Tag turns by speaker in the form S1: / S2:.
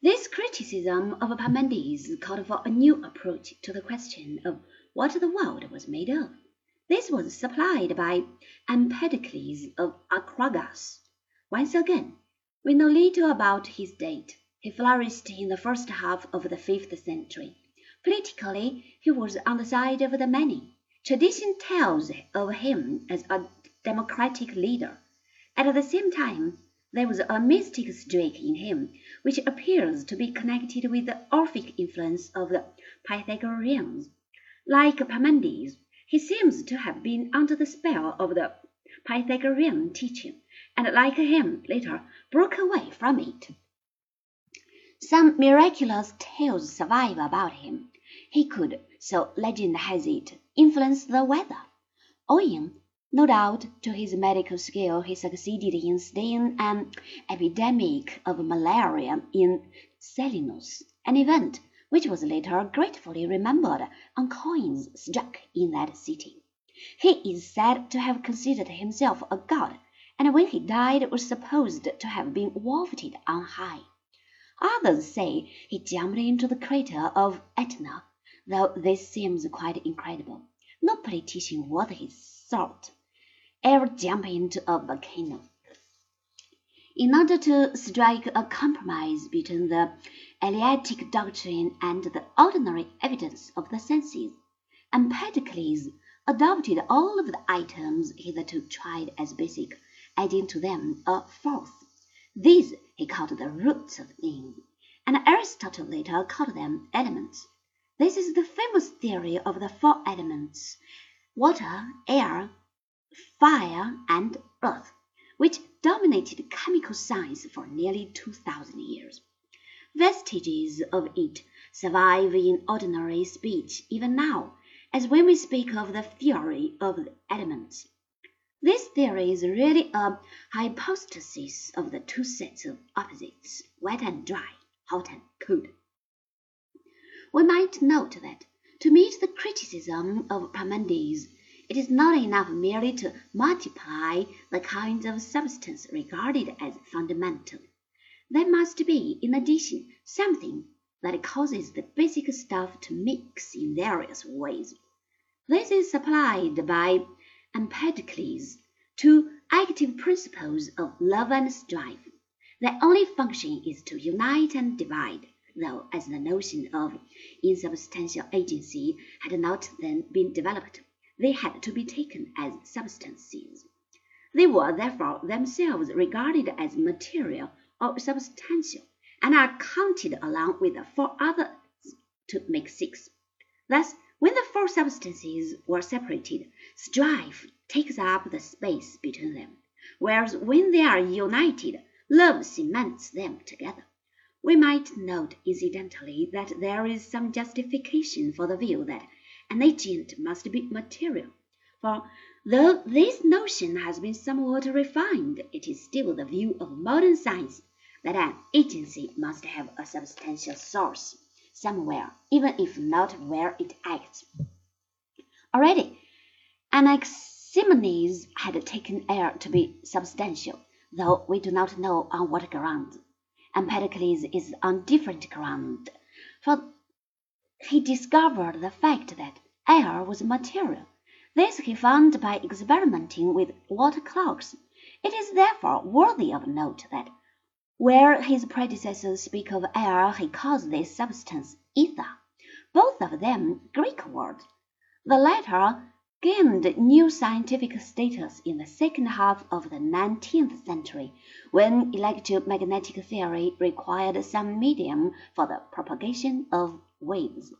S1: This criticism of Parmenides called for a new approach to the question of what the world was made of. This was supplied by Empedocles of Acragas. Once again, we know little about his date. He flourished in the first half of the fifth century. Politically, he was on the side of the many. Tradition tells of him as a democratic leader. At the same time, there was a mystic streak in him which appears to be connected with the Orphic influence of the Pythagoreans. Like Parmenides, he seems to have been under the spell of the Pythagorean teaching, and like him later broke away from it. Some miraculous tales survive about him. He could, so legend has it, influence the weather. Owing no doubt to his medical skill he succeeded in staying an epidemic of malaria in Selinus, an event which was later gratefully remembered on coins struck in that city. He is said to have considered himself a god, and when he died was supposed to have been wafted on high. Others say he jumped into the crater of Etna, though this seems quite incredible. No politician worth his salt ever jump into a volcano. In order to strike a compromise between the Eleatic doctrine and the ordinary evidence of the senses, Empedocles adopted all of the items hitherto tried as basic, adding to them a fourth. These he called the roots of things, and Aristotle later called them elements. This is the famous theory of the four elements water, air, fire, and earth, which dominated chemical science for nearly two thousand years. Vestiges of it survive in ordinary speech even now, as when we speak of the theory of the elements. This theory is really a hypostasis of the two sets of opposites, wet and dry, hot and cold. We might note that, to meet the criticism of Parmenides, it is not enough merely to multiply the kinds of substance regarded as fundamental. There must be, in addition, something that causes the basic stuff to mix in various ways. This is supplied by Empedocles, two active principles of love and strife. Their only function is to unite and divide, though as the notion of insubstantial agency had not then been developed they had to be taken as substances. They were therefore themselves regarded as material or substantial, and are counted along with the four others to make six. Thus, when the four substances were separated, strife takes up the space between them, whereas when they are united, love cements them together. We might note incidentally that there is some justification for the view that an agent must be material, for though this notion has been somewhat refined, it is still the view of modern science that an agency must have a substantial source somewhere, even if not where it acts. Already, Anaximenes had taken air to be substantial, though we do not know on what ground. Empedocles is on different ground, for he discovered the fact that air was material. This he found by experimenting with water clocks. It is therefore worthy of note that where his predecessors speak of air he calls this substance ether, both of them Greek words. The latter gained new scientific status in the second half of the nineteenth century, when electromagnetic theory required some medium for the propagation of waves.